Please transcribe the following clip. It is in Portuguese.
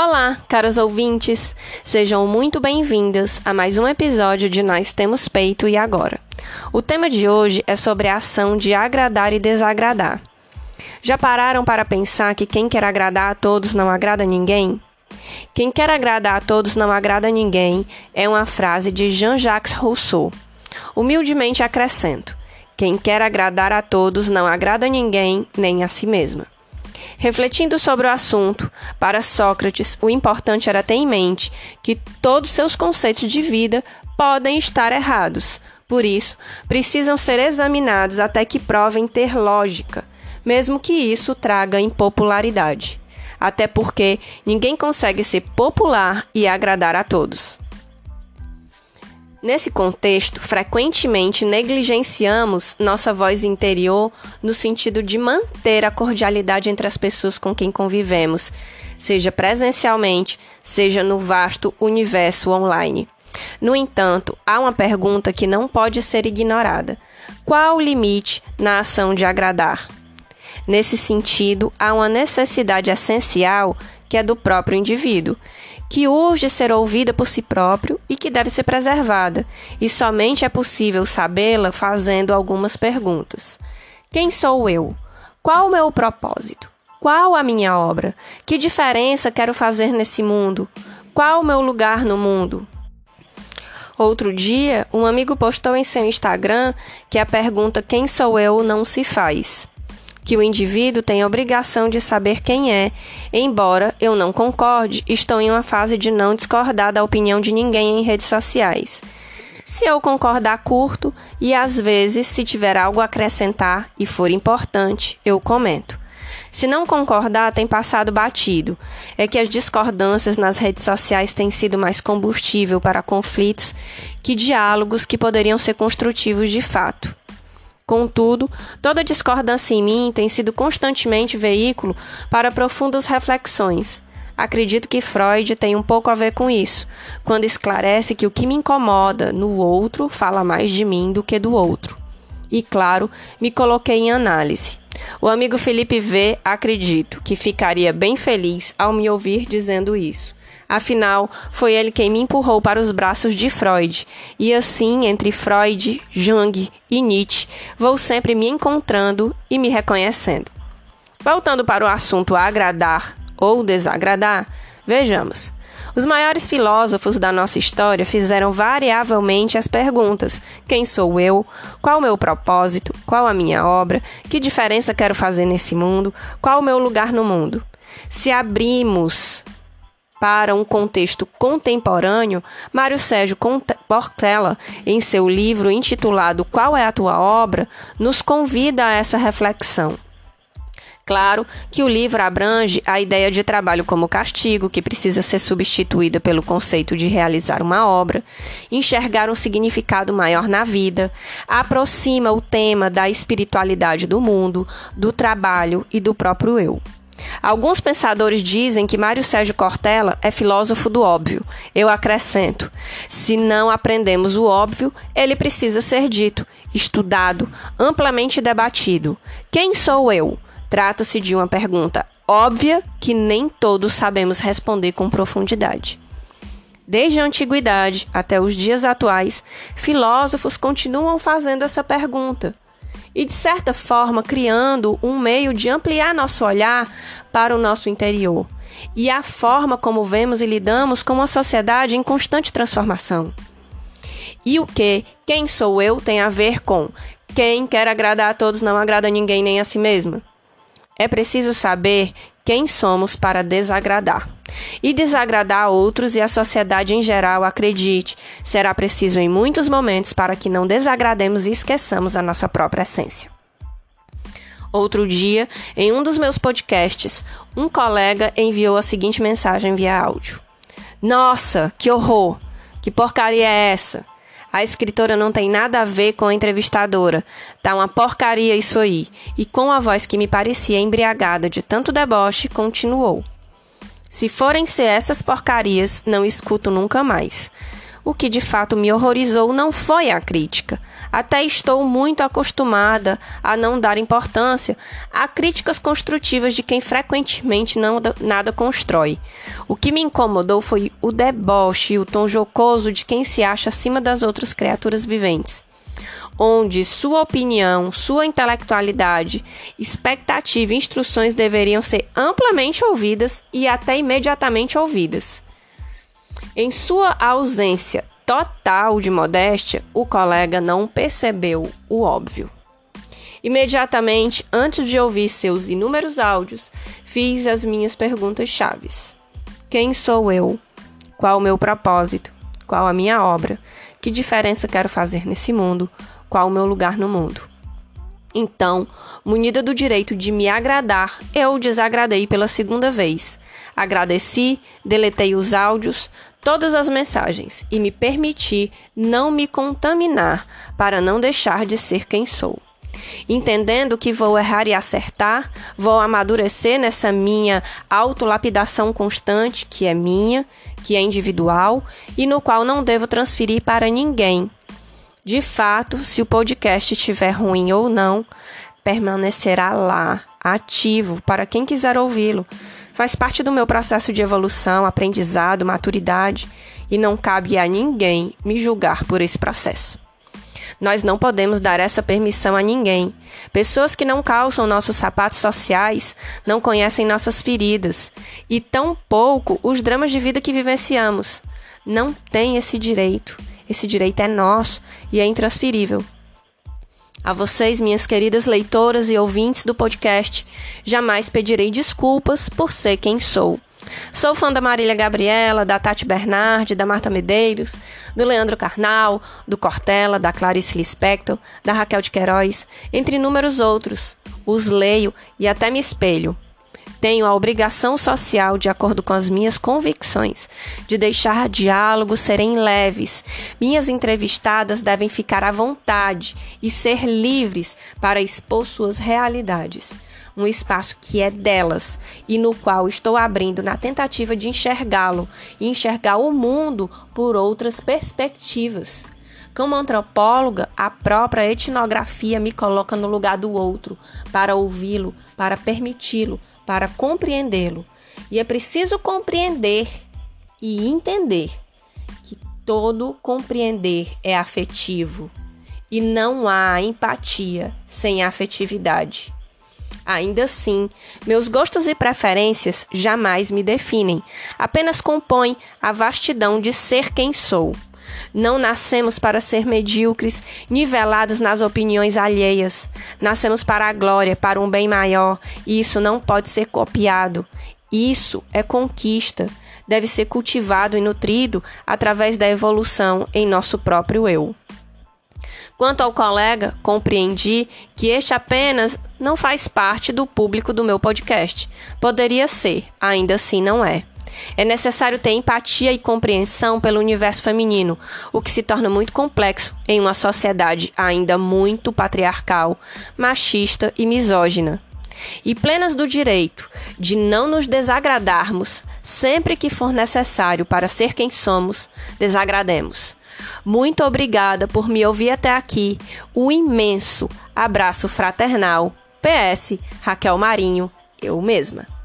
Olá, caros ouvintes! Sejam muito bem-vindos a mais um episódio de Nós Temos Peito e Agora. O tema de hoje é sobre a ação de agradar e desagradar. Já pararam para pensar que quem quer agradar a todos não agrada a ninguém? Quem quer agradar a todos não agrada a ninguém é uma frase de Jean-Jacques Rousseau. Humildemente acrescento: quem quer agradar a todos não agrada a ninguém, nem a si mesma. Refletindo sobre o assunto, para Sócrates, o importante era ter em mente que todos seus conceitos de vida podem estar errados. Por isso, precisam ser examinados até que provem ter lógica, mesmo que isso traga impopularidade. Até porque ninguém consegue ser popular e agradar a todos. Nesse contexto, frequentemente negligenciamos nossa voz interior no sentido de manter a cordialidade entre as pessoas com quem convivemos, seja presencialmente, seja no vasto universo online. No entanto, há uma pergunta que não pode ser ignorada: qual o limite na ação de agradar? Nesse sentido, há uma necessidade essencial que é do próprio indivíduo, que urge ser ouvida por si próprio e que deve ser preservada, e somente é possível sabê-la fazendo algumas perguntas. Quem sou eu? Qual o meu propósito? Qual a minha obra? Que diferença quero fazer nesse mundo? Qual o meu lugar no mundo? Outro dia, um amigo postou em seu Instagram que a pergunta quem sou eu não se faz que o indivíduo tem a obrigação de saber quem é. Embora eu não concorde, estou em uma fase de não discordar da opinião de ninguém em redes sociais. Se eu concordar, curto e às vezes, se tiver algo a acrescentar e for importante, eu comento. Se não concordar, tem passado batido. É que as discordâncias nas redes sociais têm sido mais combustível para conflitos que diálogos que poderiam ser construtivos de fato. Contudo, toda discordância em mim tem sido constantemente veículo para profundas reflexões. Acredito que Freud tem um pouco a ver com isso, quando esclarece que o que me incomoda no outro fala mais de mim do que do outro. E claro, me coloquei em análise. O amigo Felipe V, acredito que ficaria bem feliz ao me ouvir dizendo isso. Afinal, foi ele quem me empurrou para os braços de Freud. E assim, entre Freud, Jung e Nietzsche, vou sempre me encontrando e me reconhecendo. Voltando para o assunto agradar ou desagradar, vejamos. Os maiores filósofos da nossa história fizeram variavelmente as perguntas: quem sou eu? Qual o meu propósito? Qual a minha obra? Que diferença quero fazer nesse mundo? Qual o meu lugar no mundo? Se abrimos para um contexto contemporâneo, Mário Sérgio Portela, em seu livro intitulado Qual é a tua obra?, nos convida a essa reflexão. Claro que o livro abrange a ideia de trabalho como castigo, que precisa ser substituída pelo conceito de realizar uma obra, enxergar um significado maior na vida, aproxima o tema da espiritualidade do mundo, do trabalho e do próprio eu. Alguns pensadores dizem que Mário Sérgio Cortella é filósofo do óbvio. Eu acrescento: se não aprendemos o óbvio, ele precisa ser dito, estudado, amplamente debatido. Quem sou eu? Trata-se de uma pergunta óbvia que nem todos sabemos responder com profundidade. Desde a antiguidade até os dias atuais, filósofos continuam fazendo essa pergunta e, de certa forma, criando um meio de ampliar nosso olhar para o nosso interior e a forma como vemos e lidamos com uma sociedade em constante transformação. E o que quem sou eu tem a ver com quem quer agradar a todos não agrada a ninguém nem a si mesma. É preciso saber quem somos para desagradar. E desagradar a outros e a sociedade em geral, acredite, será preciso em muitos momentos para que não desagrademos e esqueçamos a nossa própria essência. Outro dia, em um dos meus podcasts, um colega enviou a seguinte mensagem via áudio: Nossa, que horror! Que porcaria é essa? A escritora não tem nada a ver com a entrevistadora. Tá uma porcaria isso aí. E com a voz que me parecia embriagada de tanto deboche, continuou. Se forem ser essas porcarias, não escuto nunca mais. O que de fato me horrorizou não foi a crítica. Até estou muito acostumada a não dar importância a críticas construtivas de quem frequentemente não nada constrói. O que me incomodou foi o deboche e o tom jocoso de quem se acha acima das outras criaturas viventes onde sua opinião, sua intelectualidade, expectativa e instruções deveriam ser amplamente ouvidas e até imediatamente ouvidas. Em sua ausência total de modéstia, o colega não percebeu o óbvio. Imediatamente, antes de ouvir seus inúmeros áudios, fiz as minhas perguntas chaves. Quem sou eu? Qual o meu propósito? Qual a minha obra? Que diferença quero fazer nesse mundo? Qual o meu lugar no mundo. Então, munida do direito de me agradar, eu desagradei pela segunda vez. Agradeci, deletei os áudios, todas as mensagens e me permiti não me contaminar para não deixar de ser quem sou. Entendendo que vou errar e acertar, vou amadurecer nessa minha autolapidação constante, que é minha, que é individual e no qual não devo transferir para ninguém, de fato, se o podcast estiver ruim ou não, permanecerá lá, ativo, para quem quiser ouvi-lo. Faz parte do meu processo de evolução, aprendizado, maturidade e não cabe a ninguém me julgar por esse processo. Nós não podemos dar essa permissão a ninguém. Pessoas que não calçam nossos sapatos sociais não conhecem nossas feridas e tampouco os dramas de vida que vivenciamos. Não têm esse direito. Esse direito é nosso e é intransferível. A vocês, minhas queridas leitoras e ouvintes do podcast, jamais pedirei desculpas por ser quem sou. Sou fã da Marília Gabriela, da Tati Bernardi, da Marta Medeiros, do Leandro Carnal, do Cortella, da Clarice Lispector, da Raquel de Queiroz, entre inúmeros outros. Os leio e até me espelho. Tenho a obrigação social, de acordo com as minhas convicções, de deixar diálogos serem leves. Minhas entrevistadas devem ficar à vontade e ser livres para expor suas realidades. Um espaço que é delas e no qual estou abrindo na tentativa de enxergá-lo e enxergar o mundo por outras perspectivas. Como antropóloga, a própria etnografia me coloca no lugar do outro, para ouvi-lo, para permiti-lo, para compreendê-lo. E é preciso compreender e entender que todo compreender é afetivo e não há empatia sem afetividade. Ainda assim, meus gostos e preferências jamais me definem, apenas compõem a vastidão de ser quem sou. Não nascemos para ser medíocres, nivelados nas opiniões alheias. Nascemos para a glória, para um bem maior, e isso não pode ser copiado. Isso é conquista. Deve ser cultivado e nutrido através da evolução em nosso próprio eu. Quanto ao colega, compreendi que este apenas não faz parte do público do meu podcast. Poderia ser, ainda assim não é. É necessário ter empatia e compreensão pelo universo feminino, o que se torna muito complexo em uma sociedade ainda muito patriarcal, machista e misógina. E plenas do direito de não nos desagradarmos sempre que for necessário para ser quem somos, desagrademos. Muito obrigada por me ouvir até aqui. Um imenso abraço fraternal. PS Raquel Marinho, eu mesma.